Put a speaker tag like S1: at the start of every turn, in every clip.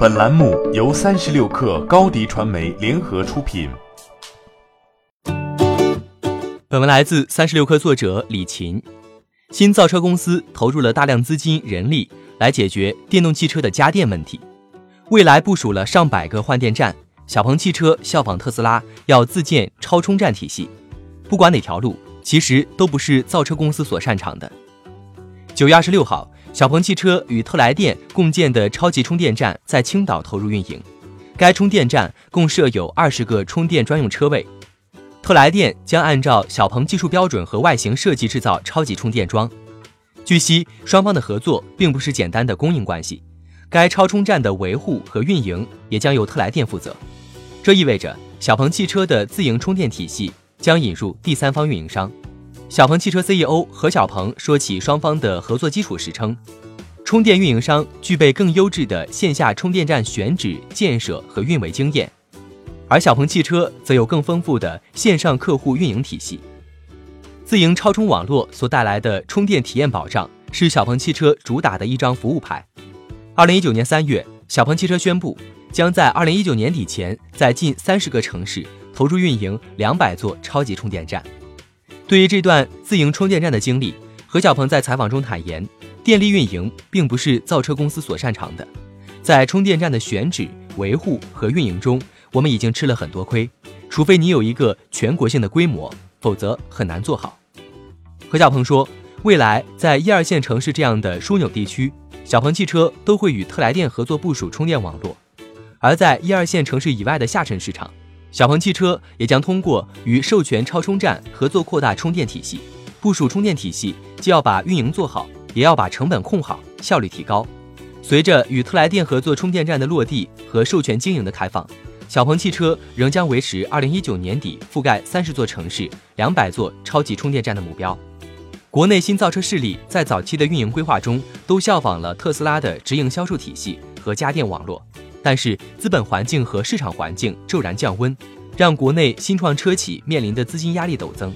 S1: 本栏目由三十六氪高低传媒联合出品。
S2: 本文来自三十六氪作者李琴。新造车公司投入了大量资金、人力来解决电动汽车的家电问题。未来部署了上百个换电站，小鹏汽车效仿特斯拉，要自建超充站体系。不管哪条路，其实都不是造车公司所擅长的。九月二十六号。小鹏汽车与特来电共建的超级充电站在青岛投入运营，该充电站共设有二十个充电专用车位。特来电将按照小鹏技术标准和外形设计制造超级充电桩。据悉，双方的合作并不是简单的供应关系，该超充站的维护和运营也将由特来电负责。这意味着小鹏汽车的自营充电体系将引入第三方运营商。小鹏汽车 CEO 何小鹏说起双方的合作基础时称，充电运营商具备更优质的线下充电站选址、建设和运维经验，而小鹏汽车则有更丰富的线上客户运营体系。自营超充网络所带来的充电体验保障是小鹏汽车主打的一张服务牌。二零一九年三月，小鹏汽车宣布将在二零一九年底前在近三十个城市投入运营两百座超级充电站。对于这段自营充电站的经历，何小鹏在采访中坦言，电力运营并不是造车公司所擅长的，在充电站的选址、维护和运营中，我们已经吃了很多亏。除非你有一个全国性的规模，否则很难做好。何小鹏说，未来在一二线城市这样的枢纽地区，小鹏汽车都会与特来电合作部署充电网络，而在一二线城市以外的下沉市场。小鹏汽车也将通过与授权超充站合作，扩大充电体系，部署充电体系，既要把运营做好，也要把成本控好，效率提高。随着与特来电合作充电站的落地和授权经营的开放，小鹏汽车仍将维持二零一九年底覆盖三十座城市、两百座超级充电站的目标。国内新造车势力在早期的运营规划中，都效仿了特斯拉的直营销售体系和家电网络。但是资本环境和市场环境骤然降温，让国内新创车企面临的资金压力陡增。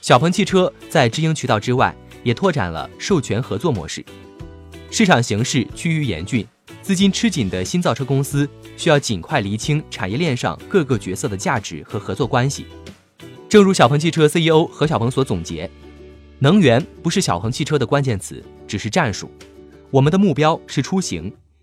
S2: 小鹏汽车在直营渠道之外，也拓展了授权合作模式。市场形势趋于严峻，资金吃紧的新造车公司需要尽快厘清产业链上各个角色的价值和合作关系。正如小鹏汽车 CEO 何小鹏所总结：“能源不是小鹏汽车的关键词，只是战术。我们的目标是出行。”